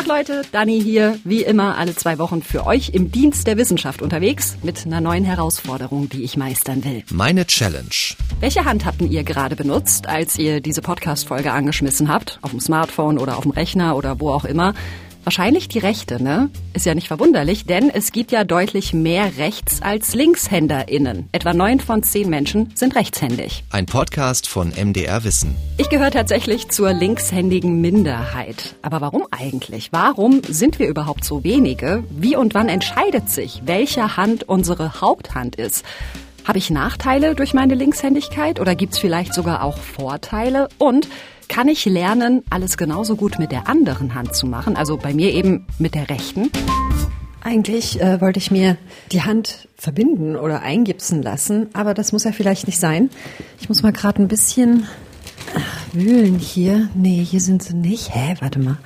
Tag Leute, Dani hier, wie immer alle zwei Wochen für euch im Dienst der Wissenschaft unterwegs mit einer neuen Herausforderung, die ich meistern will. Meine Challenge. Welche Hand habt ihr gerade benutzt, als ihr diese Podcast-Folge angeschmissen habt? Auf dem Smartphone oder auf dem Rechner oder wo auch immer? Wahrscheinlich die rechte, ne? Ist ja nicht verwunderlich, denn es gibt ja deutlich mehr Rechts- als LinkshänderInnen. Etwa neun von zehn Menschen sind rechtshändig. Ein Podcast von MDR Wissen. Ich gehöre tatsächlich zur linkshändigen Minderheit. Aber warum eigentlich? Warum sind wir überhaupt so wenige? Wie und wann entscheidet sich, welche Hand unsere Haupthand ist? Habe ich Nachteile durch meine Linkshändigkeit oder gibt's vielleicht sogar auch Vorteile? Und kann ich lernen, alles genauso gut mit der anderen Hand zu machen? Also bei mir eben mit der rechten? Eigentlich äh, wollte ich mir die Hand verbinden oder eingipsen lassen, aber das muss ja vielleicht nicht sein. Ich muss mal gerade ein bisschen wühlen hier. Nee, hier sind sie nicht. Hä, warte mal.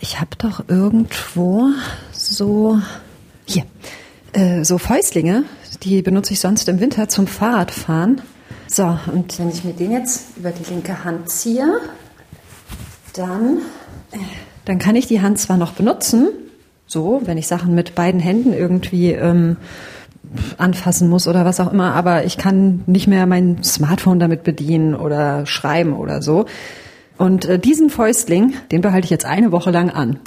Ich habe doch irgendwo so hier äh, so Fäustlinge, die benutze ich sonst im Winter zum Fahrradfahren. So, und wenn ich mir den jetzt über die linke Hand ziehe, dann, äh, dann kann ich die Hand zwar noch benutzen, so, wenn ich Sachen mit beiden Händen irgendwie ähm, anfassen muss oder was auch immer, aber ich kann nicht mehr mein Smartphone damit bedienen oder schreiben oder so. Und äh, diesen Fäustling, den behalte ich jetzt eine Woche lang an.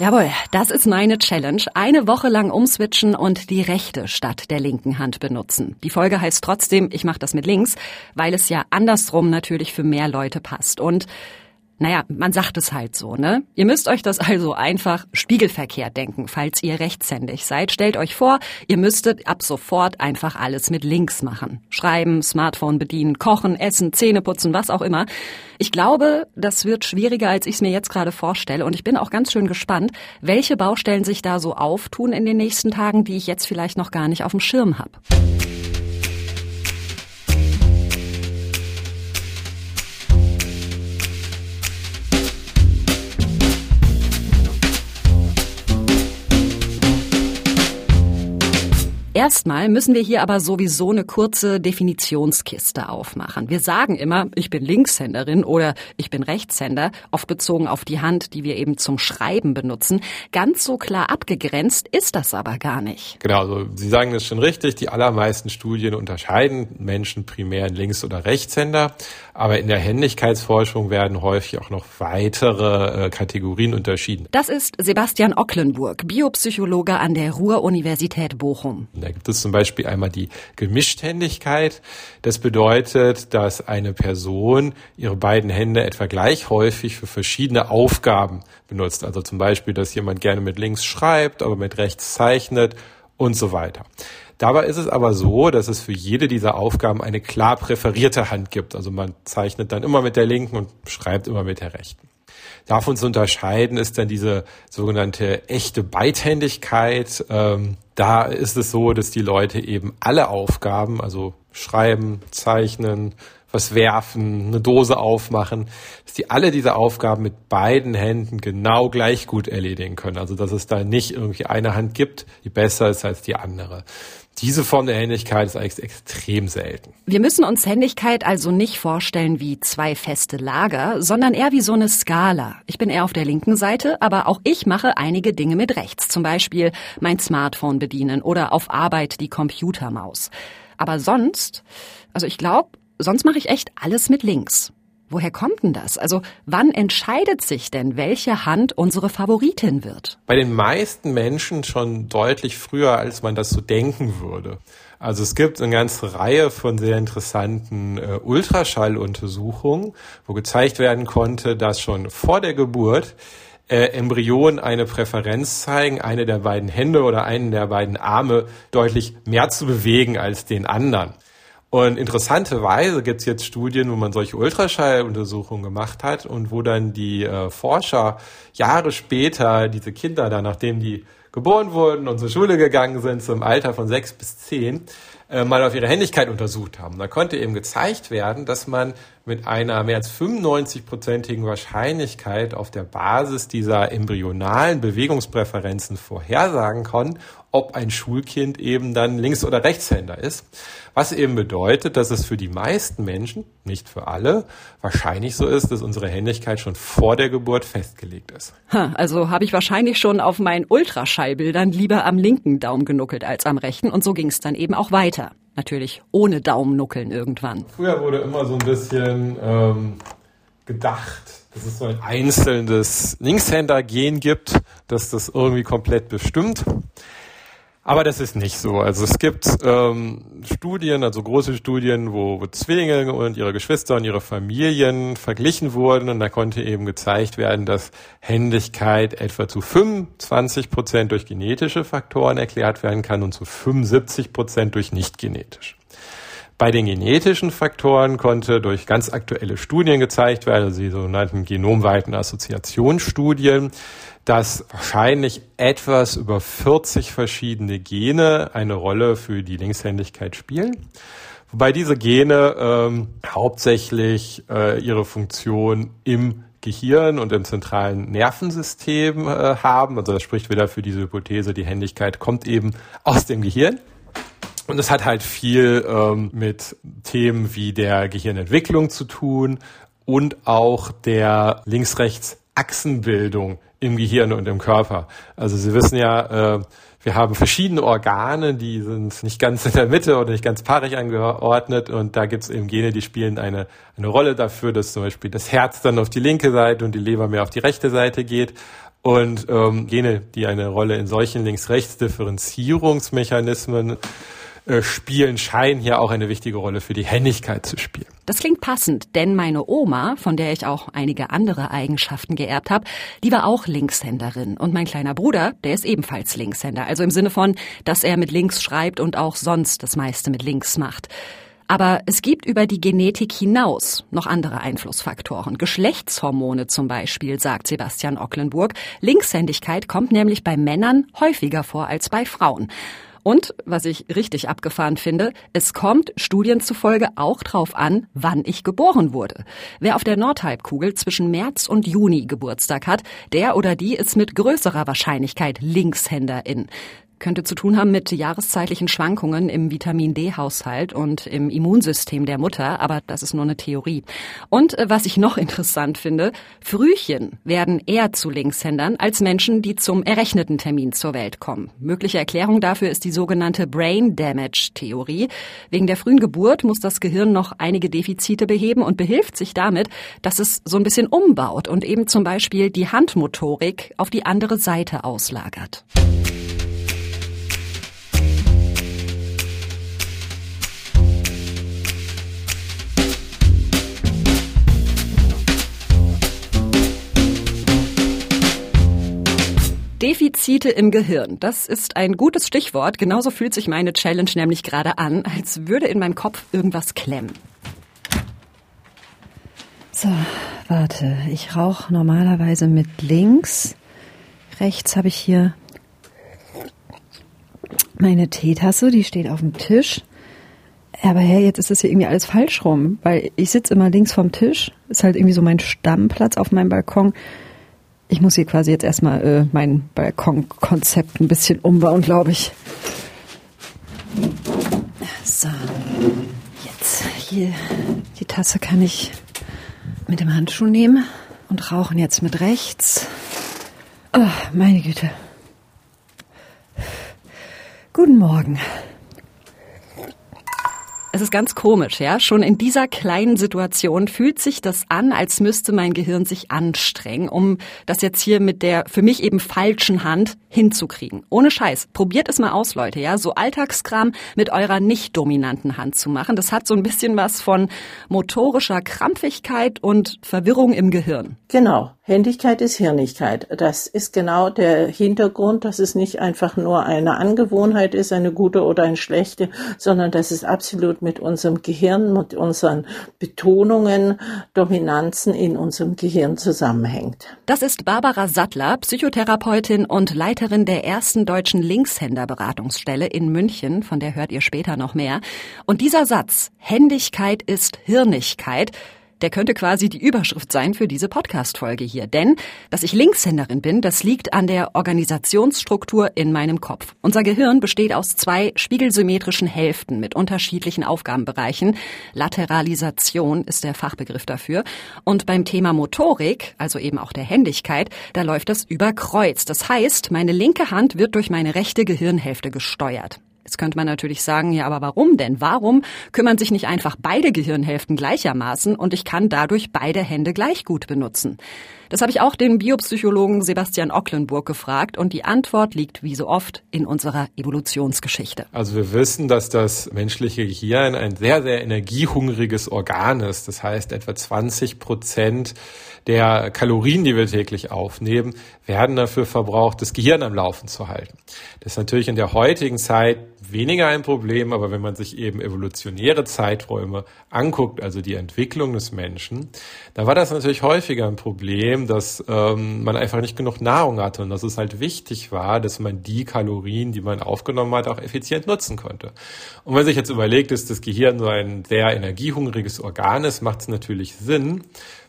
Jawohl, das ist meine Challenge. Eine Woche lang umswitchen und die rechte statt der linken Hand benutzen. Die Folge heißt trotzdem, ich mache das mit links, weil es ja andersrum natürlich für mehr Leute passt. Und naja, man sagt es halt so, ne? Ihr müsst euch das also einfach spiegelverkehrt denken, falls ihr rechtshändig seid. Stellt euch vor, ihr müsstet ab sofort einfach alles mit links machen. Schreiben, Smartphone bedienen, kochen, essen, Zähne putzen, was auch immer. Ich glaube, das wird schwieriger, als ich es mir jetzt gerade vorstelle. Und ich bin auch ganz schön gespannt, welche Baustellen sich da so auftun in den nächsten Tagen, die ich jetzt vielleicht noch gar nicht auf dem Schirm habe. Erstmal müssen wir hier aber sowieso eine kurze Definitionskiste aufmachen. Wir sagen immer, ich bin Linkshänderin oder ich bin Rechtshänder, oft bezogen auf die Hand, die wir eben zum Schreiben benutzen. Ganz so klar abgegrenzt ist das aber gar nicht. Genau, also Sie sagen das schon richtig. Die allermeisten Studien unterscheiden Menschen primär in Links- oder Rechtshänder. Aber in der Händigkeitsforschung werden häufig auch noch weitere äh, Kategorien unterschieden. Das ist Sebastian Ocklenburg, Biopsychologe an der Ruhr-Universität Bochum. Da gibt es zum Beispiel einmal die Gemischthändigkeit. Das bedeutet, dass eine Person ihre beiden Hände etwa gleich häufig für verschiedene Aufgaben benutzt. Also zum Beispiel, dass jemand gerne mit links schreibt, aber mit rechts zeichnet und so weiter. Dabei ist es aber so, dass es für jede dieser Aufgaben eine klar präferierte Hand gibt. Also man zeichnet dann immer mit der linken und schreibt immer mit der rechten. Davon zu unterscheiden ist dann diese sogenannte echte Beidhändigkeit. Ähm, da ist es so, dass die Leute eben alle Aufgaben, also schreiben, zeichnen, was werfen, eine Dose aufmachen, dass die alle diese Aufgaben mit beiden Händen genau gleich gut erledigen können. Also dass es da nicht irgendwie eine Hand gibt, die besser ist als die andere. Diese Form der Händigkeit ist eigentlich extrem selten. Wir müssen uns Händigkeit also nicht vorstellen wie zwei feste Lager, sondern eher wie so eine Skala. Ich bin eher auf der linken Seite, aber auch ich mache einige Dinge mit rechts. Zum Beispiel mein Smartphone bedienen oder auf Arbeit die Computermaus. Aber sonst, also ich glaube, sonst mache ich echt alles mit links. Woher kommt denn das? Also wann entscheidet sich denn, welche Hand unsere Favoritin wird? Bei den meisten Menschen schon deutlich früher, als man das so denken würde. Also es gibt eine ganze Reihe von sehr interessanten äh, Ultraschalluntersuchungen, wo gezeigt werden konnte, dass schon vor der Geburt äh, Embryonen eine Präferenz zeigen, eine der beiden Hände oder einen der beiden Arme deutlich mehr zu bewegen als den anderen. Und interessanterweise gibt es jetzt Studien, wo man solche Ultraschalluntersuchungen gemacht hat und wo dann die äh, Forscher Jahre später diese Kinder dann, nachdem die geboren wurden und zur Schule gegangen sind, zum Alter von sechs bis zehn, äh, mal auf ihre Händigkeit untersucht haben. Da konnte eben gezeigt werden, dass man mit einer mehr als 95-prozentigen Wahrscheinlichkeit auf der Basis dieser embryonalen Bewegungspräferenzen vorhersagen kann, ob ein Schulkind eben dann Links- oder Rechtshänder ist. Was eben bedeutet, dass es für die meisten Menschen, nicht für alle, wahrscheinlich so ist, dass unsere Händigkeit schon vor der Geburt festgelegt ist. Ha, also habe ich wahrscheinlich schon auf meinen Ultraschallbildern lieber am linken Daumen genuckelt als am rechten und so ging es dann eben auch weiter. Natürlich ohne Daumennuckeln irgendwann. Früher wurde immer so ein bisschen ähm, gedacht, dass es so ein einzelnes Linkshänder-Gen gibt, dass das irgendwie komplett bestimmt. Aber das ist nicht so. Also es gibt ähm, Studien, also große Studien, wo, wo Zwillinge und ihre Geschwister und ihre Familien verglichen wurden und da konnte eben gezeigt werden, dass Händigkeit etwa zu 25 Prozent durch genetische Faktoren erklärt werden kann und zu 75 Prozent durch nicht genetisch. Bei den genetischen Faktoren konnte durch ganz aktuelle Studien gezeigt werden, also die sogenannten genomweiten Assoziationsstudien, dass wahrscheinlich etwas über 40 verschiedene Gene eine Rolle für die Linkshändigkeit spielen. Wobei diese Gene ähm, hauptsächlich äh, ihre Funktion im Gehirn und im zentralen Nervensystem äh, haben. Also das spricht wieder für diese Hypothese, die Händigkeit kommt eben aus dem Gehirn. Und es hat halt viel ähm, mit Themen wie der Gehirnentwicklung zu tun und auch der Links-Rechts-Achsenbildung im Gehirn und im Körper. Also Sie wissen ja, äh, wir haben verschiedene Organe, die sind nicht ganz in der Mitte oder nicht ganz paarig angeordnet und da gibt es eben Gene, die spielen eine, eine Rolle dafür, dass zum Beispiel das Herz dann auf die linke Seite und die Leber mehr auf die rechte Seite geht. Und ähm, Gene, die eine Rolle in solchen Links-Rechts-Differenzierungsmechanismen äh, spielen, scheinen hier auch eine wichtige Rolle für die Händigkeit zu spielen. Das klingt passend, denn meine Oma, von der ich auch einige andere Eigenschaften geerbt habe, die war auch Linkshänderin. Und mein kleiner Bruder, der ist ebenfalls Linkshänder. Also im Sinne von, dass er mit links schreibt und auch sonst das meiste mit links macht. Aber es gibt über die Genetik hinaus noch andere Einflussfaktoren. Geschlechtshormone zum Beispiel, sagt Sebastian Ocklenburg. Linkshändigkeit kommt nämlich bei Männern häufiger vor als bei Frauen. Und, was ich richtig abgefahren finde, es kommt Studien zufolge auch drauf an, wann ich geboren wurde. Wer auf der Nordhalbkugel zwischen März und Juni Geburtstag hat, der oder die ist mit größerer Wahrscheinlichkeit Linkshänderin könnte zu tun haben mit jahreszeitlichen Schwankungen im Vitamin D-Haushalt und im Immunsystem der Mutter, aber das ist nur eine Theorie. Und äh, was ich noch interessant finde, Frühchen werden eher zu Linkshändern als Menschen, die zum errechneten Termin zur Welt kommen. Mögliche Erklärung dafür ist die sogenannte Brain Damage Theorie. Wegen der frühen Geburt muss das Gehirn noch einige Defizite beheben und behilft sich damit, dass es so ein bisschen umbaut und eben zum Beispiel die Handmotorik auf die andere Seite auslagert. Defizite im Gehirn. Das ist ein gutes Stichwort. Genauso fühlt sich meine Challenge nämlich gerade an, als würde in meinem Kopf irgendwas klemmen. So, warte. Ich rauche normalerweise mit links. Rechts habe ich hier meine Teetasse, die steht auf dem Tisch. Aber hey, jetzt ist das hier irgendwie alles falsch rum, weil ich sitze immer links vom Tisch. Ist halt irgendwie so mein Stammplatz auf meinem Balkon. Ich muss hier quasi jetzt erstmal äh, mein Balkonkonzept ein bisschen umbauen, glaube ich. So, jetzt hier die Tasse kann ich mit dem Handschuh nehmen und rauchen jetzt mit rechts. Oh, meine Güte. Guten Morgen. Es ist ganz komisch, ja. Schon in dieser kleinen Situation fühlt sich das an, als müsste mein Gehirn sich anstrengen, um das jetzt hier mit der für mich eben falschen Hand hinzukriegen. Ohne Scheiß. Probiert es mal aus, Leute, ja. So Alltagskram mit eurer nicht dominanten Hand zu machen. Das hat so ein bisschen was von motorischer Krampfigkeit und Verwirrung im Gehirn. Genau. Händigkeit ist Hirnigkeit. Das ist genau der Hintergrund, dass es nicht einfach nur eine Angewohnheit ist, eine gute oder eine schlechte, sondern dass es absolut mit mit unserem Gehirn, mit unseren Betonungen, Dominanzen in unserem Gehirn zusammenhängt. Das ist Barbara Sattler, Psychotherapeutin und Leiterin der ersten deutschen Linkshänderberatungsstelle in München, von der hört ihr später noch mehr. Und dieser Satz, Händigkeit ist Hirnigkeit, der könnte quasi die Überschrift sein für diese Podcast-Folge hier. Denn, dass ich Linkshänderin bin, das liegt an der Organisationsstruktur in meinem Kopf. Unser Gehirn besteht aus zwei spiegelsymmetrischen Hälften mit unterschiedlichen Aufgabenbereichen. Lateralisation ist der Fachbegriff dafür. Und beim Thema Motorik, also eben auch der Händigkeit, da läuft das über Kreuz. Das heißt, meine linke Hand wird durch meine rechte Gehirnhälfte gesteuert. Jetzt könnte man natürlich sagen, ja, aber warum denn? Warum kümmern sich nicht einfach beide Gehirnhälften gleichermaßen und ich kann dadurch beide Hände gleich gut benutzen? Das habe ich auch den Biopsychologen Sebastian Ocklenburg gefragt und die Antwort liegt wie so oft in unserer Evolutionsgeschichte. Also wir wissen, dass das menschliche Gehirn ein sehr, sehr energiehungriges Organ ist. Das heißt, etwa 20 Prozent der Kalorien, die wir täglich aufnehmen, werden dafür verbraucht, das Gehirn am Laufen zu halten. Das ist natürlich in der heutigen Zeit weniger ein Problem, aber wenn man sich eben evolutionäre Zeiträume anguckt, also die Entwicklung des Menschen, da war das natürlich häufiger ein Problem, dass ähm, man einfach nicht genug Nahrung hatte und dass es halt wichtig war, dass man die Kalorien, die man aufgenommen hat, auch effizient nutzen konnte. Und wenn sich jetzt überlegt, dass das Gehirn so ein sehr energiehungriges Organ ist, macht es natürlich Sinn,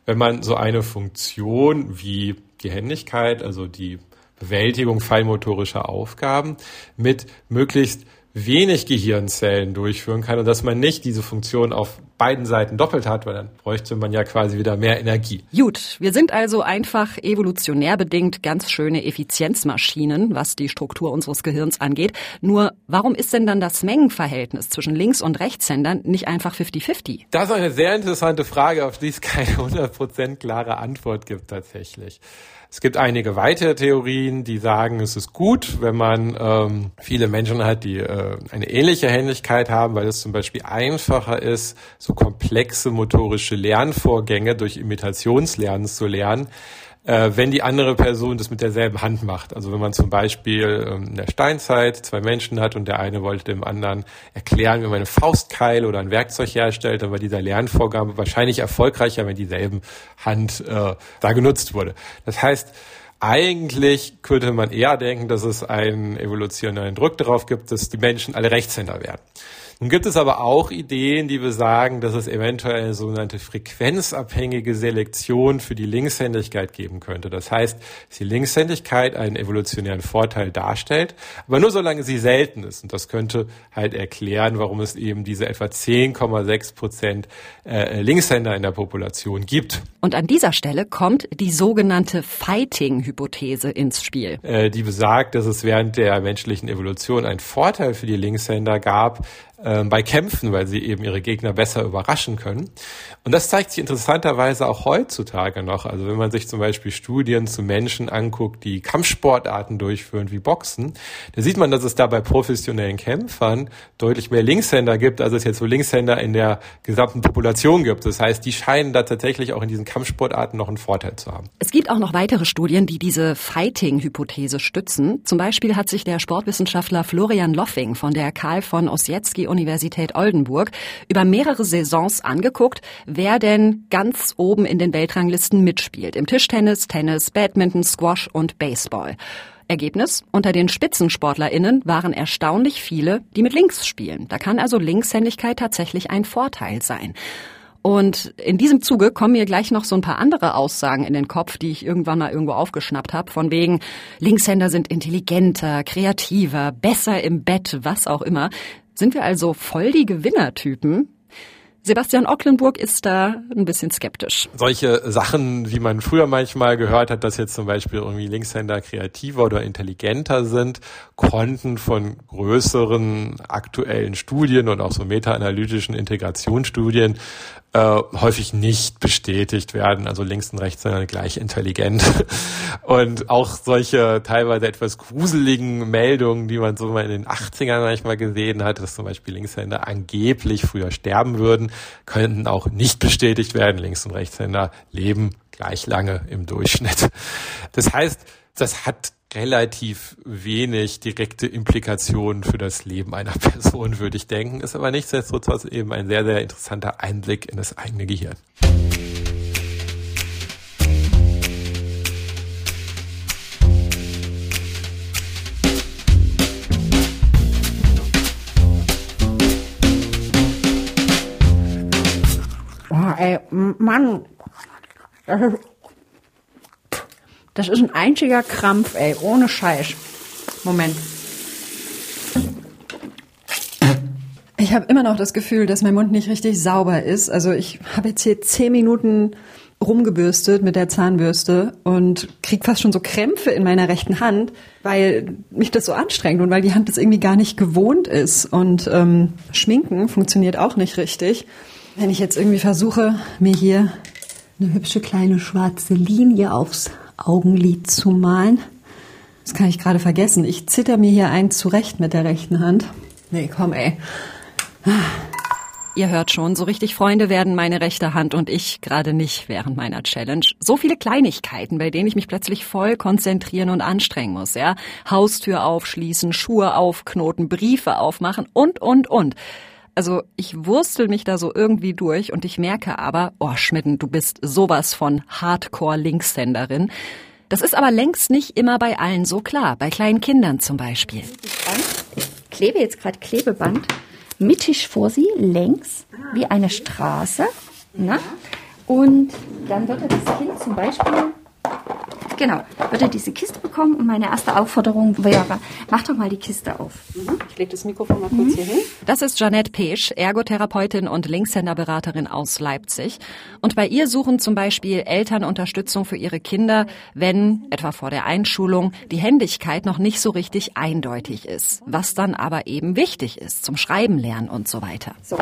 wenn man so eine Funktion wie Gehendigkeit, also die Bewältigung feinmotorischer Aufgaben mit möglichst wenig Gehirnzellen durchführen kann und dass man nicht diese Funktion auf beiden Seiten doppelt hat, weil dann bräuchte man ja quasi wieder mehr Energie. Gut, wir sind also einfach evolutionär bedingt ganz schöne Effizienzmaschinen, was die Struktur unseres Gehirns angeht. Nur warum ist denn dann das Mengenverhältnis zwischen Links- und Rechtshändern nicht einfach 50-50? Das ist eine sehr interessante Frage, auf die es keine 100% klare Antwort gibt tatsächlich. Es gibt einige weitere Theorien, die sagen, es ist gut, wenn man ähm, viele Menschen hat, die äh, eine ähnliche Händigkeit haben, weil es zum Beispiel einfacher ist, so komplexe motorische Lernvorgänge durch Imitationslernen zu lernen, äh, wenn die andere Person das mit derselben Hand macht. Also wenn man zum Beispiel ähm, in der Steinzeit zwei Menschen hat und der eine wollte dem anderen erklären, wie man eine Faustkeil oder ein Werkzeug herstellt, dann war dieser Lernvorgang wahrscheinlich erfolgreicher, wenn dieselben Hand äh, da genutzt wurde. Das heißt, eigentlich könnte man eher denken, dass es einen evolutionären Druck darauf gibt, dass die Menschen alle Rechtshänder werden. Nun gibt es aber auch Ideen, die besagen, dass es eventuell eine sogenannte frequenzabhängige Selektion für die Linkshändigkeit geben könnte. Das heißt, dass die Linkshändigkeit einen evolutionären Vorteil darstellt, aber nur solange sie selten ist. Und das könnte halt erklären, warum es eben diese etwa 10,6 Prozent äh, Linkshänder in der Population gibt. Und an dieser Stelle kommt die sogenannte Fighting-Hypothese ins Spiel. Äh, die besagt, dass es während der menschlichen Evolution einen Vorteil für die Linkshänder gab, äh, bei Kämpfen, weil sie eben ihre Gegner besser überraschen können. Und das zeigt sich interessanterweise auch heutzutage noch. Also wenn man sich zum Beispiel Studien zu Menschen anguckt, die Kampfsportarten durchführen wie Boxen, da sieht man, dass es da bei professionellen Kämpfern deutlich mehr Linkshänder gibt, als es jetzt so Linkshänder in der gesamten Population gibt. Das heißt, die scheinen da tatsächlich auch in diesen Kampfsportarten noch einen Vorteil zu haben. Es gibt auch noch weitere Studien, die diese Fighting-Hypothese stützen. Zum Beispiel hat sich der Sportwissenschaftler Florian Loffing von der Karl von Ossietzky Universität Oldenburg über mehrere Saisons angeguckt, wer denn ganz oben in den Weltranglisten mitspielt. Im Tischtennis, Tennis, Badminton, Squash und Baseball. Ergebnis? Unter den SpitzensportlerInnen waren erstaunlich viele, die mit links spielen. Da kann also Linkshändigkeit tatsächlich ein Vorteil sein. Und in diesem Zuge kommen mir gleich noch so ein paar andere Aussagen in den Kopf, die ich irgendwann mal irgendwo aufgeschnappt habe, von wegen Linkshänder sind intelligenter, kreativer, besser im Bett, was auch immer. Sind wir also voll die Gewinnertypen? Sebastian Ocklenburg ist da ein bisschen skeptisch. Solche Sachen, wie man früher manchmal gehört hat, dass jetzt zum Beispiel irgendwie Linkshänder kreativer oder intelligenter sind, konnten von größeren aktuellen Studien und auch so meta-analytischen Integrationsstudien äh, häufig nicht bestätigt werden. Also links und rechts sind gleich intelligent. Und auch solche teilweise etwas gruseligen Meldungen, die man so mal in den 80ern manchmal gesehen hat, dass zum Beispiel Linkshänder angeblich früher sterben würden, könnten auch nicht bestätigt werden. Links- und Rechtshänder leben gleich lange im Durchschnitt. Das heißt, das hat relativ wenig direkte Implikationen für das Leben einer Person, würde ich denken. Ist aber nichtsdestotrotz eben ein sehr, sehr interessanter Einblick in das eigene Gehirn. Oh, ey, Mann. Das ist, das ist ein einziger Krampf, ey, ohne Scheiß. Moment. Ich habe immer noch das Gefühl, dass mein Mund nicht richtig sauber ist. Also ich habe jetzt hier zehn Minuten rumgebürstet mit der Zahnbürste und krieg fast schon so Krämpfe in meiner rechten Hand, weil mich das so anstrengt und weil die Hand das irgendwie gar nicht gewohnt ist. Und ähm, Schminken funktioniert auch nicht richtig. Wenn ich jetzt irgendwie versuche, mir hier eine hübsche kleine schwarze Linie aufs Augenlid zu malen, das kann ich gerade vergessen. Ich zitter mir hier ein zurecht mit der rechten Hand. Nee, komm, ey. Ihr hört schon, so richtig Freunde werden meine rechte Hand und ich gerade nicht während meiner Challenge. So viele Kleinigkeiten, bei denen ich mich plötzlich voll konzentrieren und anstrengen muss, ja. Haustür aufschließen, Schuhe aufknoten, Briefe aufmachen und, und, und. Also ich wurstel mich da so irgendwie durch und ich merke aber, oh Schmitten, du bist sowas von Hardcore-Linkshänderin. Das ist aber längst nicht immer bei allen so klar, bei kleinen Kindern zum Beispiel. Ich klebe jetzt gerade Klebeband mittig vor sie, längs, wie eine Straße. Ne? Und dann würde das Kind zum Beispiel, genau, würde diese Kiste bekommen und meine erste Aufforderung wäre, mach doch mal die Kiste auf. Ich lege das Mikrofon mal kurz hier hin. Das ist Janette Pesch, Ergotherapeutin und Linkshänderberaterin aus Leipzig. Und bei ihr suchen zum Beispiel Eltern Unterstützung für ihre Kinder, wenn, etwa vor der Einschulung, die Händigkeit noch nicht so richtig eindeutig ist. Was dann aber eben wichtig ist zum Schreiben lernen und so weiter. So,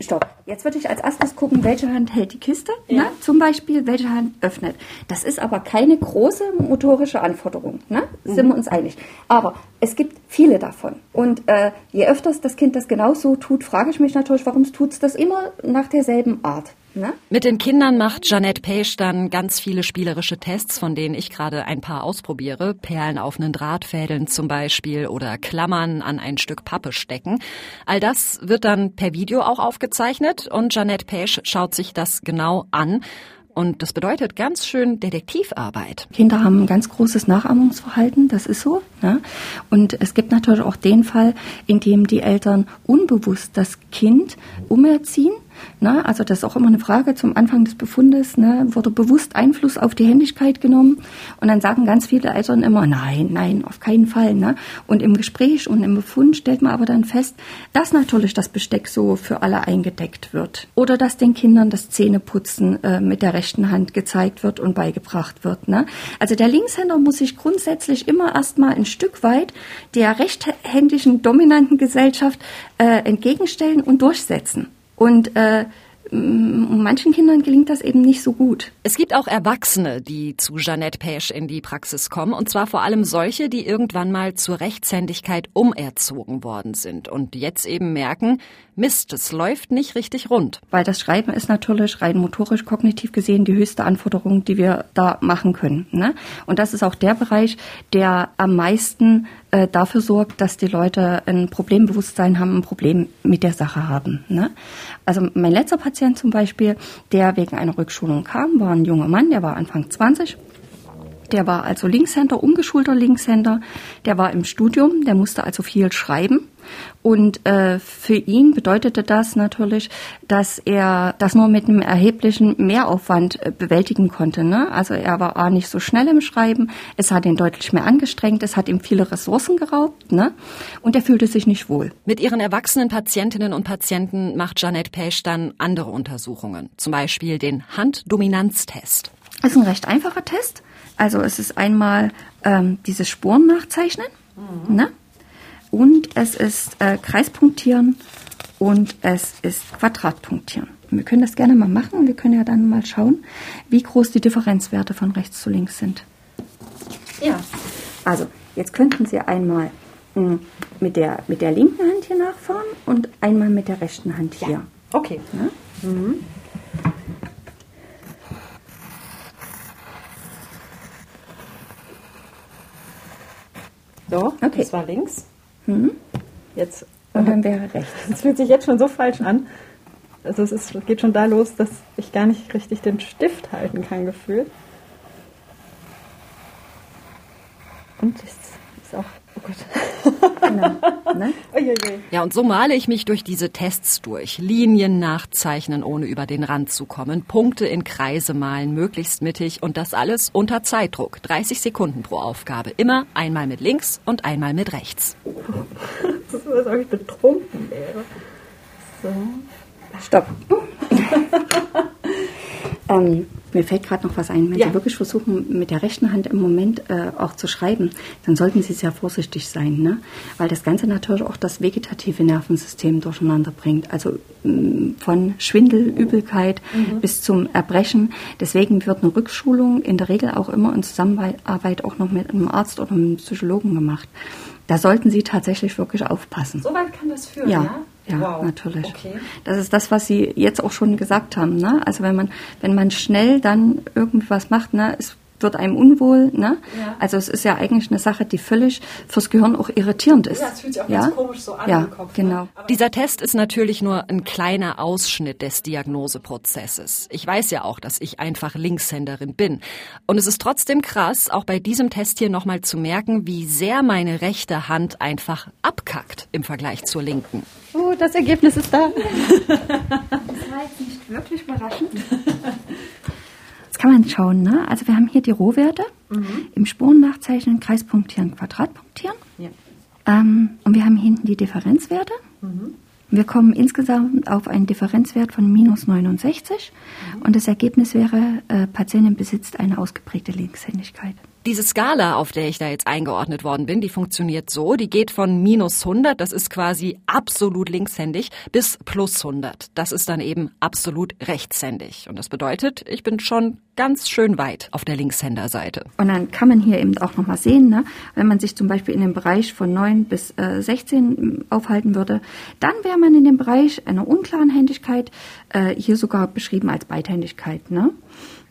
stopp. Jetzt würde ich als erstes gucken, welche Hand hält die Kiste. Ne? Zum Beispiel, welche Hand öffnet. Das ist aber keine große motorische Anforderung. Ne? Sind wir uns einig. Aber es gibt viele davon. Und äh, je öfters das Kind das genauso tut, frage ich mich natürlich, warum tut es das immer nach derselben Art. Ne? Mit den Kindern macht Janette Page dann ganz viele spielerische Tests, von denen ich gerade ein paar ausprobiere. Perlen auf einen Drahtfädeln zum Beispiel oder Klammern an ein Stück Pappe stecken. All das wird dann per Video auch aufgezeichnet und Janette Page schaut sich das genau an. Und das bedeutet ganz schön Detektivarbeit. Kinder haben ein ganz großes Nachahmungsverhalten, das ist so. Ne? Und es gibt natürlich auch den Fall, in dem die Eltern unbewusst das Kind umerziehen. Ne? Also das ist auch immer eine Frage zum Anfang des Befundes. Ne? Wurde bewusst Einfluss auf die Händigkeit genommen? Und dann sagen ganz viele Eltern immer, nein, nein, auf keinen Fall. Ne? Und im Gespräch und im Befund stellt man aber dann fest, dass natürlich das Besteck so für alle eingedeckt wird. Oder dass den Kindern das Zähneputzen äh, mit der rechten Hand gezeigt wird und beigebracht wird. Ne? Also der Linkshänder muss sich grundsätzlich immer erstmal ein Stück weit der rechthändigen dominanten Gesellschaft äh, entgegenstellen und durchsetzen. Und äh, manchen Kindern gelingt das eben nicht so gut. Es gibt auch Erwachsene, die zu Jeanette Pesch in die Praxis kommen, und zwar vor allem solche, die irgendwann mal zur Rechtshändigkeit umerzogen worden sind und jetzt eben merken, Mist, es läuft nicht richtig rund. Weil das Schreiben ist natürlich rein motorisch, kognitiv gesehen die höchste Anforderung, die wir da machen können. Ne? Und das ist auch der Bereich, der am meisten äh, dafür sorgt, dass die Leute ein Problembewusstsein haben, ein Problem mit der Sache haben. Ne? Also mein letzter Patient zum Beispiel, der wegen einer Rückschulung kam, war ein junger Mann, der war Anfang 20 der war also Linkshänder, umgeschulter Linkshänder. Der war im Studium, der musste also viel schreiben. Und äh, für ihn bedeutete das natürlich, dass er das nur mit einem erheblichen Mehraufwand äh, bewältigen konnte. Ne? Also er war A, nicht so schnell im Schreiben, es hat ihn deutlich mehr angestrengt, es hat ihm viele Ressourcen geraubt ne? und er fühlte sich nicht wohl. Mit ihren erwachsenen Patientinnen und Patienten macht Jeanette Pesch dann andere Untersuchungen, zum Beispiel den Handdominanztest. Das ist ein recht einfacher Test. Also es ist einmal ähm, diese Spuren nachzeichnen ne? und es ist äh, Kreispunktieren und es ist Quadratpunktieren. Und wir können das gerne mal machen. Wir können ja dann mal schauen, wie groß die Differenzwerte von rechts zu links sind. Ja. Also jetzt könnten Sie einmal mh, mit der, mit der linken Hand hier nachfahren und einmal mit der rechten Hand hier. Okay. Ne? So, Okay. das war links. Jetzt, Und dann wäre rechts. es fühlt sich jetzt schon so falsch an. Also es ist, geht schon da los, dass ich gar nicht richtig den Stift halten kann, gefühlt. Und es ist auch, oh Gott. Genau. Ne? Uiuiui. Ja, und so male ich mich durch diese Tests durch. Linien nachzeichnen, ohne über den Rand zu kommen, Punkte in Kreise malen, möglichst mittig und das alles unter Zeitdruck. 30 Sekunden pro Aufgabe. Immer einmal mit links und einmal mit rechts. Das ist so, als ob ich betrunken wäre. So. Stopp. ähm, mir fällt gerade noch was ein. Wenn Ja. Sie wirklich versuchen, mit der rechten Hand im Moment äh, auch zu schreiben, dann sollten Sie sehr vorsichtig sein, ne? weil das Ganze natürlich auch das vegetative Nervensystem durcheinander bringt. Also mh, von Schwindel, Übelkeit bis zum Erbrechen. Deswegen wird eine Rückschulung in der Regel auch immer in Zusammenarbeit auch noch mit einem Arzt oder einem Psychologen gemacht. Da sollten Sie tatsächlich wirklich aufpassen. So weit kann das führen, Ja, ja? Ja, Wow. natürlich. Okay. Das ist das, was Sie jetzt auch schon gesagt haben. Ne? Also wenn man, wenn man schnell dann irgendwas macht, ne, es wird einem unwohl. Ne? Ja. Also es ist ja eigentlich eine Sache, die völlig fürs Gehirn auch irritierend ist. Ja, es fühlt sich auch ganz komisch so an ja, im Kopf, ne? Genau. Dieser Test ist natürlich nur ein kleiner Ausschnitt des Diagnoseprozesses. Ich weiß ja auch, dass ich einfach Linkshänderin bin. Und es ist trotzdem krass, auch bei diesem Test hier nochmal zu merken, wie sehr meine rechte Hand einfach abkackt im Vergleich zur linken. Oh, das Ergebnis ist da. Das war jetzt nicht wirklich überraschend. Kann man schauen, ne? Also wir haben hier die Rohwerte im Spuren-Nachzeichnen, Kreispunktieren, Quadratpunktieren. Ja. Ähm, und wir haben hinten die Differenzwerte. Wir kommen insgesamt auf einen Differenzwert von minus 69 und das Ergebnis wäre, äh, Patientin besitzt eine ausgeprägte Linkshändigkeit. Diese Skala, auf der ich da jetzt eingeordnet worden bin, die funktioniert so, die geht von minus 100, das ist quasi absolut linkshändig, bis plus 100. Das ist dann eben absolut rechtshändig. Und das bedeutet, ich bin schon ganz schön weit auf der Linkshänderseite. Und dann kann man hier eben auch nochmal sehen, ne, wenn man sich zum Beispiel in dem Bereich von 9 bis äh, 16 aufhalten würde, dann wäre man in dem Bereich einer unklaren Händigkeit, äh, hier sogar beschrieben als Beidhändigkeit. Ne?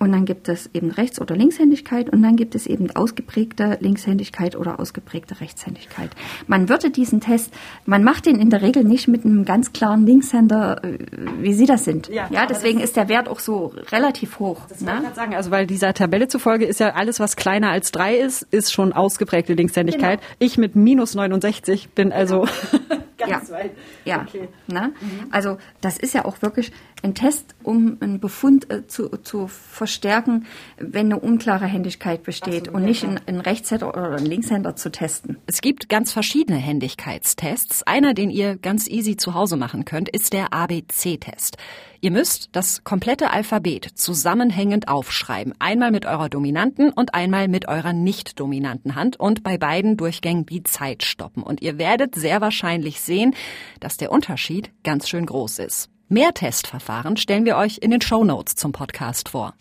Und dann gibt es eben Rechts- oder Linkshändigkeit und dann gibt es eben ausgeprägte Linkshändigkeit oder ausgeprägte Rechtshändigkeit. Man würde diesen Test, man macht den in der Regel nicht mit einem ganz klaren Linkshänder, äh, wie Sie das sind. Ja, Ja, deswegen ist der Wert auch so relativ hoch. Das ich ne? gerade sagen, also weil dieser Tabelle zufolge ist ja alles, was kleiner als drei ist, ist schon ausgeprägte Linkshändigkeit. Ich mit minus 69 bin also ganz Ja. weit. Ja, Okay. ne? also das ist ja auch wirklich ein Test, um einen Befund äh, zu, zu verstärken, wenn eine unklare Händigkeit besteht Absolut, und nicht einen, einen Rechtshänder oder einen Linkshänder zu testen. Es gibt ganz verschiedene Händigkeitstests. Einer, den ihr ganz easy zu Hause machen könnt, ist der ABC-Test. Ihr müsst das komplette Alphabet zusammenhängend aufschreiben. Einmal mit eurer dominanten und einmal mit eurer nicht dominanten Hand und bei beiden Durchgängen die Zeit stoppen. Und ihr werdet sehr wahrscheinlich sehen, dass der Unterschied ganz schön groß ist. Mehr Testverfahren stellen wir euch in den Show Notes zum Podcast vor.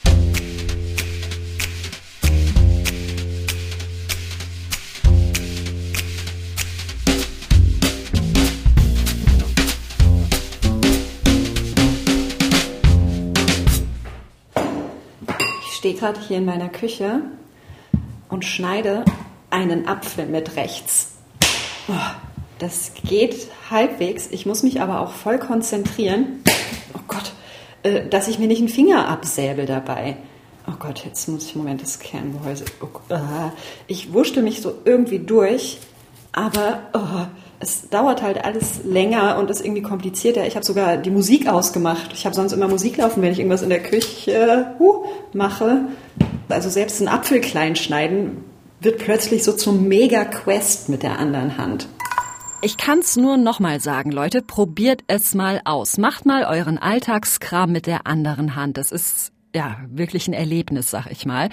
Ich stehe gerade hier in meiner Küche und schneide einen Apfel mit rechts. Oh, das geht halbwegs. Ich muss mich aber auch voll konzentrieren. Oh Gott, äh, dass ich mir nicht einen Finger absäbel dabei. Oh Gott, jetzt muss ich, Moment, das Kerngehäuse. Oh, ah. ich wurschtel mich so irgendwie durch, aber oh, es dauert halt alles länger und ist irgendwie komplizierter. Ich habe sogar die Musik ausgemacht. Ich habe sonst immer Musik laufen, wenn ich irgendwas in der Küche huh, mache. Also selbst ein Apfel klein schneiden wird plötzlich so zum Mega-Quest mit der anderen Hand. Ich kann's nur nochmal sagen, Leute, probiert es mal aus. Macht mal euren Alltagskram mit der anderen Hand. Das ist ja wirklich ein Erlebnis, sag ich mal.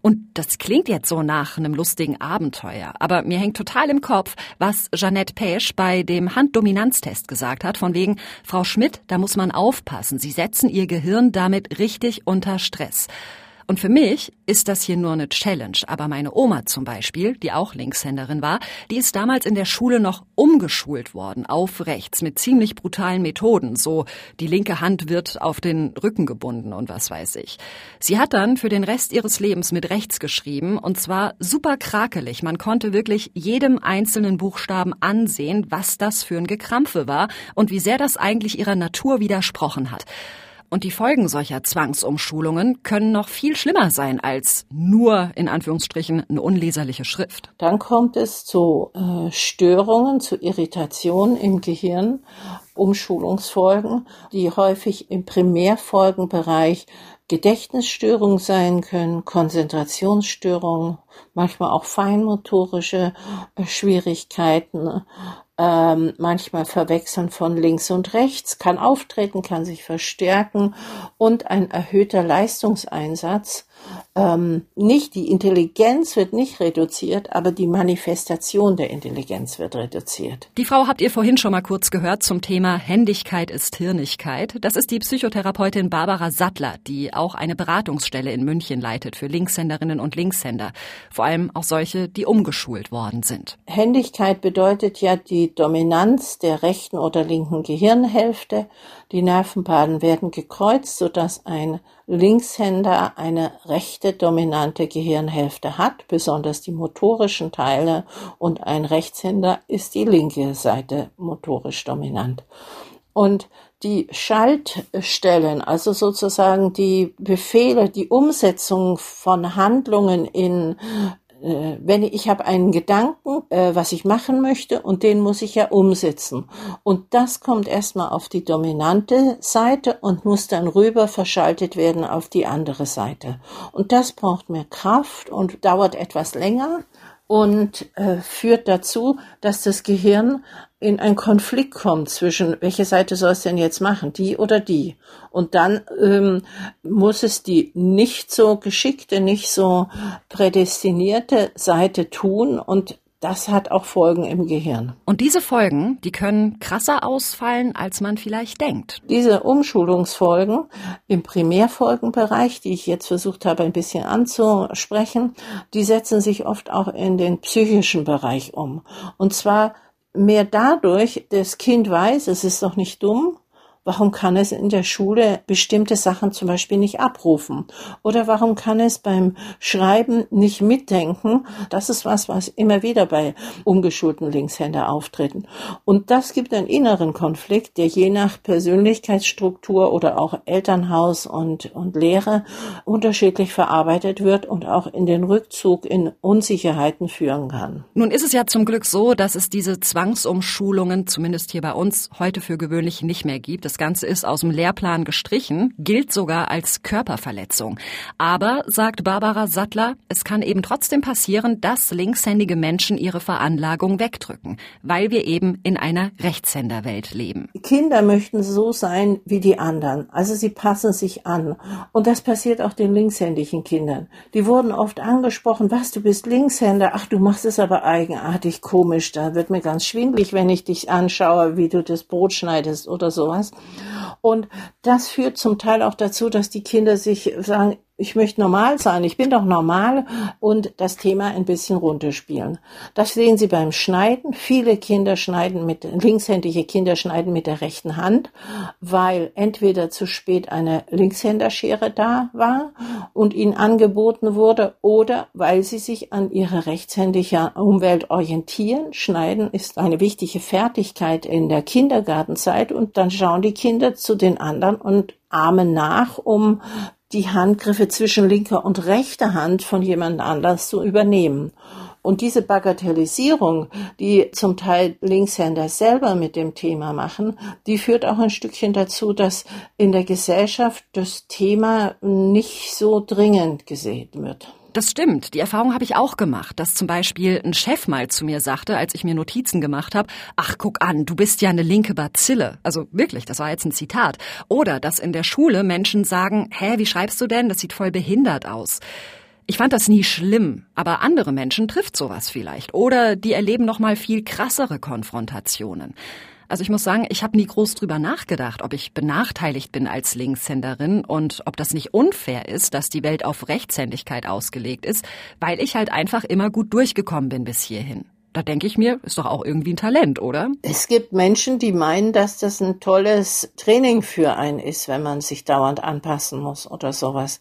Und das klingt jetzt so nach einem lustigen Abenteuer. Aber mir hängt total im Kopf, was Jeanette Pesch bei dem Handdominanztest gesagt hat, von wegen, Frau Schmidt, da muss man aufpassen. Sie setzen Ihr Gehirn damit richtig unter Stress. Und für mich ist das hier nur eine Challenge. Aber meine Oma zum Beispiel, die auch Linkshänderin war, die ist damals in der Schule noch umgeschult worden auf rechts mit ziemlich brutalen Methoden. So, die linke Hand wird auf den Rücken gebunden und was weiß ich. Sie hat dann für den Rest ihres Lebens mit rechts geschrieben und zwar super krakelig. Man konnte wirklich jedem einzelnen Buchstaben ansehen, was das für ein Gekrampfe war und wie sehr das eigentlich ihrer Natur widersprochen hat. Und die Folgen solcher Zwangsumschulungen können noch viel schlimmer sein als nur in Anführungsstrichen eine unleserliche Schrift. Dann kommt es zu äh, Störungen, zu Irritationen im Gehirn, Umschulungsfolgen, die häufig im Primärfolgenbereich Gedächtnisstörungen sein können, Konzentrationsstörungen, manchmal auch feinmotorische äh, Schwierigkeiten, ähm, manchmal verwechseln von links und rechts, kann auftreten, kann sich verstärken und ein erhöhter Leistungseinsatz ähm, nicht die Intelligenz wird nicht reduziert, aber die Manifestation der Intelligenz wird reduziert. Die Frau habt ihr vorhin schon mal kurz gehört zum Thema Händigkeit ist Hirnigkeit. Das ist die Psychotherapeutin Barbara Sattler, die auch eine Beratungsstelle in München leitet für Linkshänderinnen und Linkshänder, vor allem auch solche, die umgeschult worden sind. Händigkeit bedeutet ja die Dominanz der rechten oder linken Gehirnhälfte. Die Nervenbahnen werden gekreuzt, sodass ein Linkshänder eine rechte dominante Gehirnhälfte hat, besonders die motorischen Teile, und ein Rechtshänder ist die linke Seite motorisch dominant. Und die Schaltstellen, also sozusagen die Befehle, die Umsetzung von Handlungen in äh, wenn ich, habe einen Gedanken, äh, was ich machen möchte und den muss ich ja umsetzen. Und das kommt erstmal auf die dominante Seite und muss dann rüber verschaltet werden auf die andere Seite. Und das braucht mehr Kraft und dauert etwas länger und äh, führt dazu, dass das Gehirn in einen Konflikt kommt zwischen, welche Seite soll es denn jetzt machen, die oder die. Und dann ähm, muss es die nicht so geschickte, nicht so prädestinierte Seite tun und das hat auch Folgen im Gehirn. Und diese Folgen, die können krasser ausfallen, als man vielleicht denkt. Diese Umschulungsfolgen im Primärfolgenbereich, die ich jetzt versucht habe, ein bisschen anzusprechen, die setzen sich oft auch in den psychischen Bereich um. Und zwar mehr dadurch, das Kind weiß, es ist doch nicht dumm, Warum kann es in der Schule bestimmte Sachen zum Beispiel nicht abrufen? Oder warum kann es beim Schreiben nicht mitdenken? Das ist was, was immer wieder bei umgeschulten Linkshänder auftreten. Und das gibt einen inneren Konflikt, der je nach Persönlichkeitsstruktur oder auch Elternhaus und, und Lehre unterschiedlich verarbeitet wird und auch in den Rückzug in Unsicherheiten führen kann. Nun ist es ja zum Glück so, dass es diese Zwangsumschulungen, zumindest hier bei uns, heute für gewöhnlich nicht mehr gibt. Das Ganze ist aus dem Lehrplan gestrichen, gilt sogar als Körperverletzung. Aber, sagt Barbara Sattler, es kann eben trotzdem passieren, dass linkshändige Menschen ihre Veranlagung wegdrücken, weil wir eben in einer Rechtshänderwelt leben. Kinder möchten so sein wie die anderen, also sie passen sich an. Und das passiert auch den linkshändigen Kindern. Die wurden oft angesprochen, was, du bist Linkshänder, ach, du machst es aber eigenartig komisch, da wird mir ganz schwindlig, wenn ich dich anschaue, wie du das Brot schneidest oder sowas. Und das führt zum Teil auch dazu, dass die Kinder sich sagen, ich möchte normal sein, ich bin doch normal und das Thema ein bisschen runterspielen. Das sehen Sie beim Schneiden. Viele Kinder schneiden mit, linkshändige Kinder schneiden mit der rechten Hand, weil entweder zu spät eine Linkshänderschere da war und ihnen angeboten wurde oder weil sie sich an ihre rechtshändige Umwelt orientieren. Schneiden ist eine wichtige Fertigkeit in der Kindergartenzeit und dann schauen die Kinder zu den anderen und ahmen nach, um die Handgriffe zwischen linker und rechter Hand von jemand anders zu übernehmen. Und diese Bagatellisierung, die zum Teil Linkshänder selber mit dem Thema machen, die führt auch ein Stückchen dazu, dass in der Gesellschaft das Thema nicht so dringend gesehen wird. Das stimmt. Die Erfahrung habe ich auch gemacht, dass zum Beispiel ein Chef mal zu mir sagte, als ich mir Notizen gemacht habe, ach guck an, du bist ja eine linke Bazille. Also wirklich, das war jetzt ein Zitat. Oder dass in der Schule Menschen sagen, hä, wie schreibst du denn? Das sieht voll behindert aus. Ich fand das nie schlimm, aber andere Menschen trifft sowas vielleicht oder die erleben noch mal viel krassere Konfrontationen. Also ich muss sagen, ich habe nie groß drüber nachgedacht, ob ich benachteiligt bin als Linkshänderin und ob das nicht unfair ist, dass die Welt auf Rechtshändigkeit ausgelegt ist, weil ich halt einfach immer gut durchgekommen bin bis hierhin. Da denke ich mir, ist doch auch irgendwie ein Talent, oder? Es gibt Menschen, die meinen, dass das ein tolles Training für einen ist, wenn man sich dauernd anpassen muss oder sowas.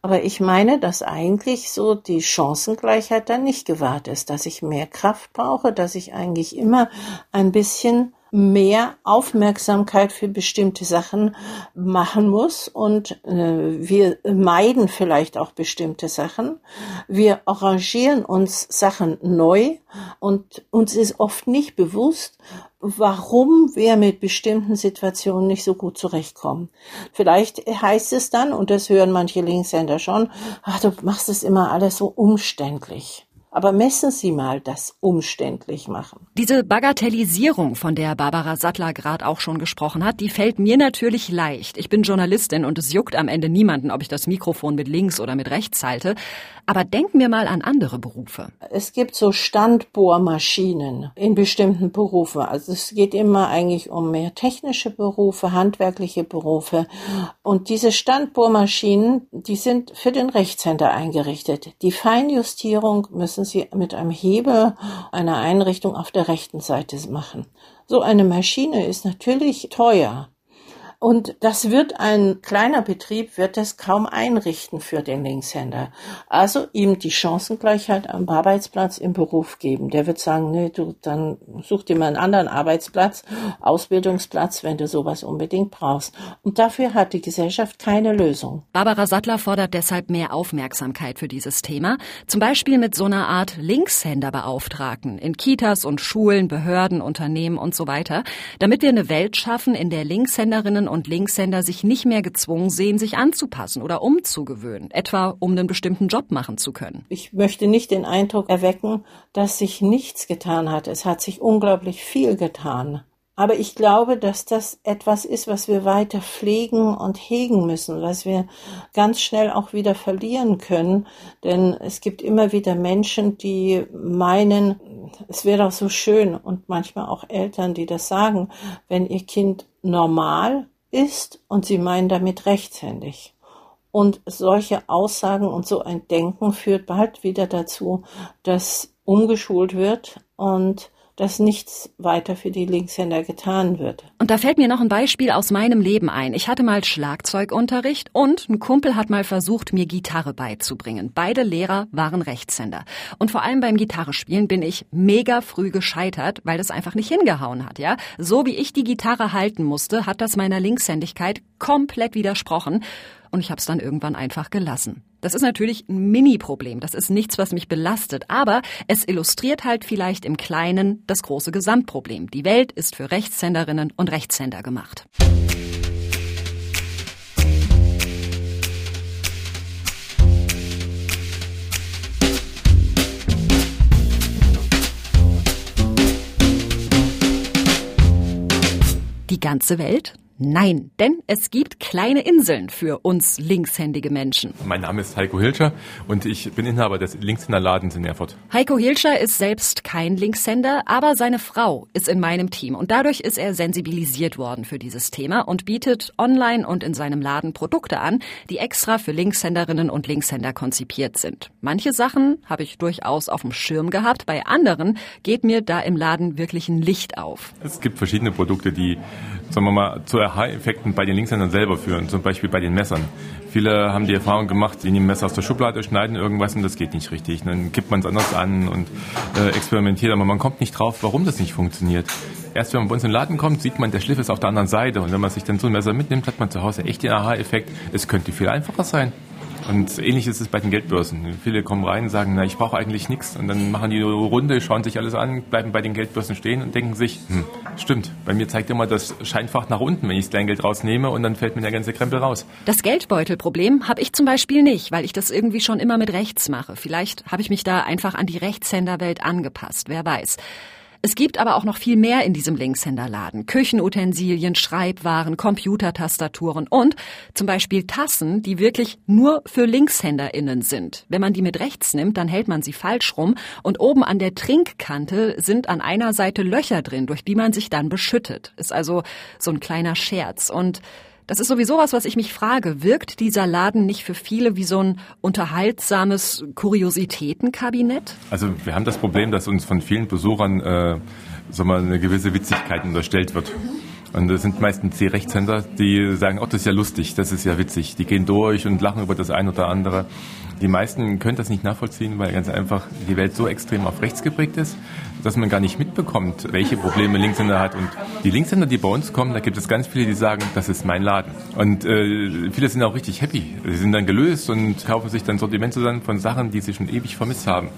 Aber ich meine, dass eigentlich so die Chancengleichheit dann nicht gewahrt ist, dass ich mehr Kraft brauche, dass ich eigentlich immer ein bisschen mehr Aufmerksamkeit für bestimmte Sachen machen muss und äh, wir meiden vielleicht auch bestimmte Sachen. Wir arrangieren uns Sachen neu und uns ist oft nicht bewusst, warum wir mit bestimmten Situationen nicht so gut zurechtkommen. Vielleicht heißt es dann, und das hören manche Linkshänder schon, ach, du machst es immer alles so umständlich. Aber messen Sie mal das umständlich machen. Diese Bagatellisierung, von der Barbara Sattler gerade auch schon gesprochen hat, die fällt mir natürlich leicht. Ich bin Journalistin und es juckt am Ende niemanden, ob ich das Mikrofon mit links oder mit rechts halte. Aber denken wir mal an andere Berufe. Es gibt so Standbohrmaschinen in bestimmten Berufen. Also es geht immer eigentlich um mehr technische Berufe, handwerkliche Berufe. Und diese Standbohrmaschinen, die sind für den Rechtshänder eingerichtet. Die Feinjustierung müssen müssen Sie mit einem Hebel einer Einrichtung auf der rechten Seite machen. So eine Maschine ist natürlich teuer. Und das wird ein kleiner Betrieb, wird das kaum einrichten für den Linkshänder. Also ihm die Chancengleichheit am Arbeitsplatz im Beruf geben. Der wird sagen, nee, du, dann such dir mal einen anderen Arbeitsplatz, Ausbildungsplatz, wenn du sowas unbedingt brauchst. Und dafür hat die Gesellschaft keine Lösung. Barbara Sattler fordert deshalb mehr Aufmerksamkeit für dieses Thema. Zum Beispiel mit so einer Art Linkshänderbeauftragten in Kitas und Schulen, Behörden, Unternehmen und so weiter, damit wir eine Welt schaffen, in der Linkshänderinnen und Linkshänder sich nicht mehr gezwungen sehen, sich anzupassen oder umzugewöhnen, etwa um einen bestimmten Job machen zu können. Ich möchte nicht den Eindruck erwecken, dass sich nichts getan hat. Es hat sich unglaublich viel getan. Aber ich glaube, dass das etwas ist, was wir weiter pflegen und hegen müssen, was wir ganz schnell auch wieder verlieren können. Denn es gibt immer wieder Menschen, die meinen, es wäre doch so schön und manchmal auch Eltern, die das sagen, wenn ihr Kind normal ist und sie meinen damit rechtshändig. Und solche Aussagen und so ein Denken führt bald wieder dazu, dass umgeschult wird und dass nichts weiter für die Linkshänder getan wird. Und da fällt mir noch ein Beispiel aus meinem Leben ein. Ich hatte mal Schlagzeugunterricht und ein Kumpel hat mal versucht, mir Gitarre beizubringen. Beide Lehrer waren Rechtshänder. Und vor allem beim Gitarrespielen bin ich mega früh gescheitert, weil das einfach nicht hingehauen hat, ja? So wie ich die Gitarre halten musste, hat das meiner Linkshändigkeit komplett widersprochen und ich habe es dann irgendwann einfach gelassen. Das ist natürlich ein Mini-Problem, das ist nichts, was mich belastet, aber es illustriert halt vielleicht im Kleinen das große Gesamtproblem. Die Welt ist für Rechtshänderinnen und Rechtshänder gemacht. Die ganze Welt Nein, denn es gibt kleine Inseln für uns linkshändige Menschen. Mein Name ist Heiko Hilscher und ich bin Inhaber des Linkshänderladens in Erfurt. Heiko Hilscher ist selbst kein Linkshänder, aber seine Frau ist in meinem Team und dadurch ist er sensibilisiert worden für dieses Thema und bietet online und in seinem Laden Produkte an, die extra für Linkshänderinnen und Linkshänder konzipiert sind. Manche Sachen habe ich durchaus auf dem Schirm gehabt, bei anderen geht mir da im Laden wirklich ein Licht auf. Es gibt verschiedene Produkte, die, sagen wir mal, zu Aha-Effekten bei den Linkshändern selber führen, zum Beispiel bei den Messern. Viele haben die Erfahrung gemacht, sie nehmen Messer aus der Schublade, schneiden irgendwas und das geht nicht richtig. Dann kippt man es anders an und äh, experimentiert, aber man kommt nicht drauf, warum das nicht funktioniert. Erst wenn man bei uns in den Laden kommt, sieht man, der Schliff ist auf der anderen Seite und wenn man sich dann so ein Messer mitnimmt, hat man zu Hause echt den Aha-Effekt. Es könnte viel einfacher sein. Und ähnlich ist es bei den Geldbörsen. Viele kommen rein und sagen, na, ich brauche eigentlich nichts. Und dann machen die eine Runde, schauen sich alles an, bleiben bei den Geldbörsen stehen und denken sich, hm, stimmt, bei mir zeigt immer das Scheinfach nach unten, wenn ich das Kleingeld rausnehme und dann fällt mir der ganze Krempel raus. Das Geldbeutelproblem habe ich zum Beispiel nicht, weil ich das irgendwie schon immer mit rechts mache. Vielleicht habe ich mich da einfach an die Rechtshänderwelt angepasst, wer weiß. Es gibt aber auch noch viel mehr in diesem Linkshänderladen. Küchenutensilien, Schreibwaren, Computertastaturen und zum Beispiel Tassen, die wirklich nur für LinkshänderInnen sind. Wenn man die mit rechts nimmt, dann hält man sie falsch rum und oben an der Trinkkante sind an einer Seite Löcher drin, durch die man sich dann beschüttet. Ist also so ein kleiner Scherz und das ist sowieso was, was ich mich frage. Wirkt dieser Laden nicht für viele wie so ein unterhaltsames Kuriositätenkabinett? Also wir haben das Problem, dass uns von vielen Besuchern äh, sagen wir, eine gewisse Witzigkeit unterstellt wird. Und das sind meistens die Rechtshänder, die sagen, oh, das ist ja lustig, das ist ja witzig. Die gehen durch und lachen über das ein oder andere. Die meisten können das nicht nachvollziehen, weil ganz einfach die Welt so extrem auf rechts geprägt ist, dass man gar nicht mitbekommt, welche Probleme Linkshänder hat. Und die Linkshänder, die bei uns kommen, da gibt es ganz viele, die sagen, das ist mein Laden. Und äh, viele sind auch richtig happy. Sie sind dann gelöst und kaufen sich dann Sortiment zusammen von Sachen, die sie schon ewig vermisst haben.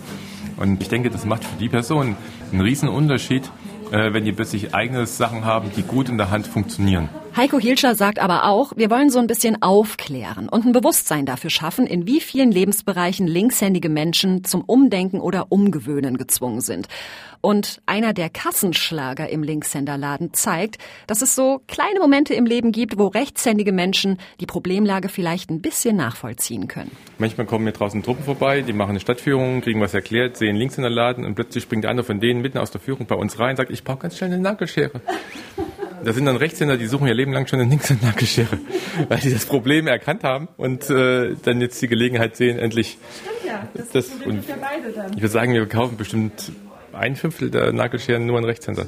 Und ich denke, das macht für die Person einen riesen Unterschied, äh, wenn die plötzlich eigene Sachen haben, die gut in der Hand funktionieren. Heiko Hilscher sagt aber auch, wir wollen so ein bisschen aufklären und ein Bewusstsein dafür schaffen, in wie vielen Lebensbereichen linkshändige Menschen zum Umdenken oder Umgewöhnen gezwungen sind. Und einer der Kassenschlager im Linkshänderladen zeigt, dass es so kleine Momente im Leben gibt, wo rechtshändige Menschen die Problemlage vielleicht ein bisschen nachvollziehen können. Manchmal kommen mir draußen Truppen vorbei, die machen eine Stadtführung, kriegen was erklärt, sehen Linkshänderladen und plötzlich springt einer von denen mitten aus der Führung bei uns rein und sagt, ich brauche ganz schnell eine Nagelschere. Da sind dann Rechtshänder, die suchen ihr Leben lang schon eine Linkshänder-Nagelschere, weil die das Problem erkannt haben und äh, dann jetzt die Gelegenheit sehen, endlich. Stimmt ja, das, das Problem und gibt ja beide dann. Ich würde sagen, wir kaufen bestimmt ein Fünftel der Nagelscheren nur an Rechtshänder.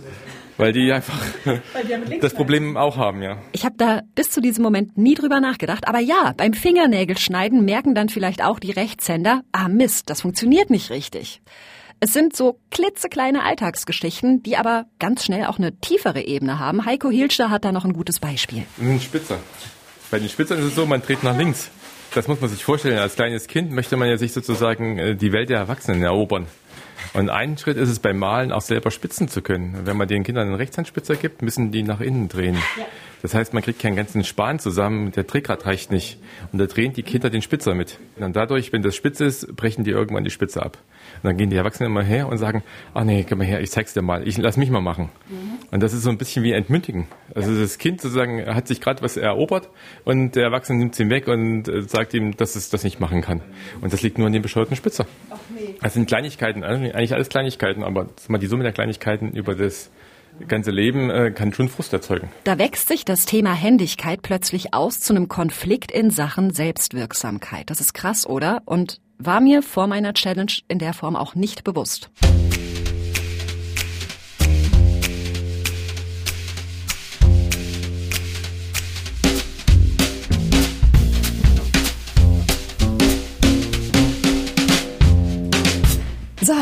Weil die einfach die haben links das Problem auch haben, ja. Ich habe da bis zu diesem Moment nie drüber nachgedacht. Aber ja, beim Fingernägelschneiden merken dann vielleicht auch die Rechtshänder, ah Mist, das funktioniert nicht richtig. Es sind so klitzekleine Alltagsgeschichten, die aber ganz schnell auch eine tiefere Ebene haben. Heiko Hilscher hat da noch ein gutes Beispiel. Ein Spitzer. Bei den Spitzern ist es so, man dreht nach links. Das muss man sich vorstellen. Als kleines Kind möchte man ja sich sozusagen äh, die Welt der Erwachsenen erobern. Und ein Schritt ist es beim Malen auch selber spitzen zu können. Wenn man den Kindern einen Rechtshandspitzer gibt, müssen die nach innen drehen. Ja. Das heißt, man kriegt keinen ganzen Span zusammen, der Trägrad reicht nicht. Und da drehen die Kinder den Spitzer mit. Und dadurch, wenn das spitz ist, brechen die irgendwann die Spitze ab. Und dann gehen die Erwachsenen immer her und sagen, ach nee, komm mal her, ich zeig's dir mal, ich lass mich mal machen. Mhm. Und das ist so ein bisschen wie Entmündigen. Also ja. das Kind sozusagen hat sich gerade was erobert und der Erwachsene nimmt es ihm weg und äh, sagt ihm, dass es das nicht machen kann. Und das liegt nur an dem bescheuerten Spitzer. Ach nee. Das sind Kleinigkeiten, eigentlich alles Kleinigkeiten, aber die Summe der Kleinigkeiten über das ganze Leben äh, kann schon Frust erzeugen. Da wächst sich das Thema Händigkeit plötzlich aus zu einem Konflikt in Sachen Selbstwirksamkeit. Das ist krass, oder? Und war mir vor meiner Challenge in der Form auch nicht bewusst. So,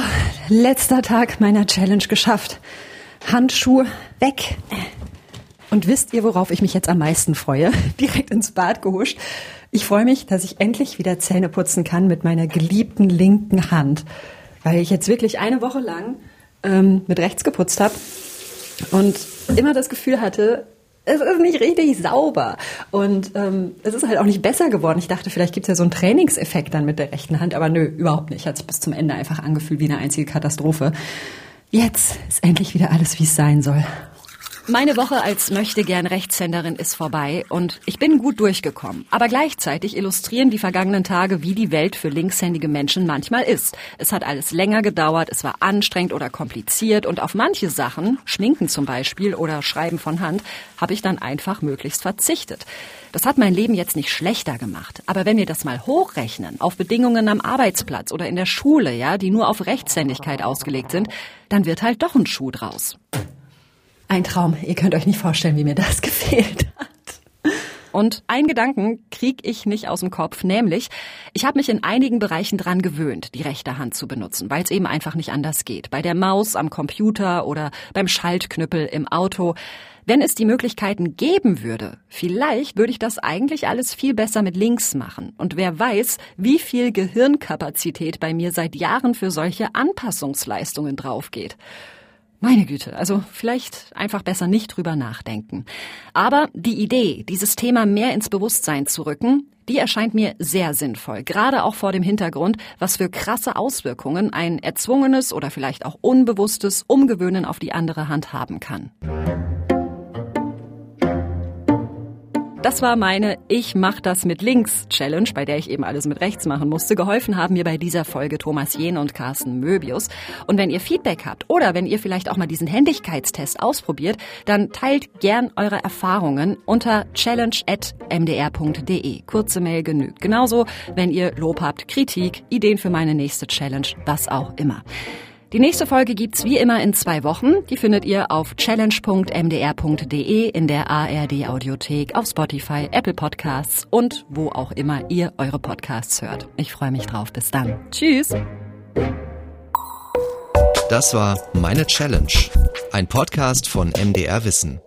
letzter Tag meiner Challenge geschafft. Handschuhe weg. Und wisst ihr, worauf ich mich jetzt am meisten freue? Direkt ins Bad gehuscht. Ich freue mich, dass ich endlich wieder Zähne putzen kann mit meiner geliebten linken Hand. Weil ich jetzt wirklich eine Woche lang ähm, mit rechts geputzt habe und immer das Gefühl hatte, es ist nicht richtig sauber. Und ähm, es ist halt auch nicht besser geworden. Ich dachte, vielleicht gibt es ja so einen Trainingseffekt dann mit der rechten Hand, aber nö, überhaupt nicht. Hat sich bis zum Ende einfach angefühlt wie eine einzige Katastrophe. Jetzt ist endlich wieder alles, wie es sein soll. Meine Woche als möchte gern Rechtshänderin ist vorbei und ich bin gut durchgekommen. Aber gleichzeitig illustrieren die vergangenen Tage, wie die Welt für linkshändige Menschen manchmal ist. Es hat alles länger gedauert, es war anstrengend oder kompliziert und auf manche Sachen, Schminken zum Beispiel oder Schreiben von Hand, habe ich dann einfach möglichst verzichtet. Das hat mein Leben jetzt nicht schlechter gemacht. Aber wenn wir das mal hochrechnen auf Bedingungen am Arbeitsplatz oder in der Schule, ja, die nur auf Rechtshändigkeit ausgelegt sind, dann wird halt doch ein Schuh draus. Ein Traum. Ihr könnt euch nicht vorstellen, wie mir das gefehlt hat. Und ein Gedanken krieg ich nicht aus dem Kopf, nämlich ich habe mich in einigen Bereichen dran gewöhnt, die rechte Hand zu benutzen, weil es eben einfach nicht anders geht. Bei der Maus am Computer oder beim Schaltknüppel im Auto. Wenn es die Möglichkeiten geben würde, vielleicht würde ich das eigentlich alles viel besser mit links machen. Und wer weiß, wie viel Gehirnkapazität bei mir seit Jahren für solche Anpassungsleistungen draufgeht. Meine Güte, also vielleicht einfach besser nicht drüber nachdenken. Aber die Idee, dieses Thema mehr ins Bewusstsein zu rücken, die erscheint mir sehr sinnvoll, gerade auch vor dem Hintergrund, was für krasse Auswirkungen ein erzwungenes oder vielleicht auch unbewusstes Umgewöhnen auf die andere Hand haben kann. Das war meine Ich mach das mit links Challenge, bei der ich eben alles mit rechts machen musste. Geholfen haben mir bei dieser Folge Thomas Jehn und Carsten Möbius. Und wenn ihr Feedback habt oder wenn ihr vielleicht auch mal diesen Händigkeitstest ausprobiert, dann teilt gern eure Erfahrungen unter challenge.mdr.de. Kurze Mail genügt. Genauso, wenn ihr Lob habt, Kritik, Ideen für meine nächste Challenge, was auch immer. Die nächste Folge gibt's wie immer in zwei Wochen. Die findet ihr auf challenge.mdr.de in der ARD Audiothek, auf Spotify, Apple Podcasts und wo auch immer ihr eure Podcasts hört. Ich freue mich drauf. Bis dann. Tschüss. Das war Meine Challenge, ein Podcast von MDR Wissen.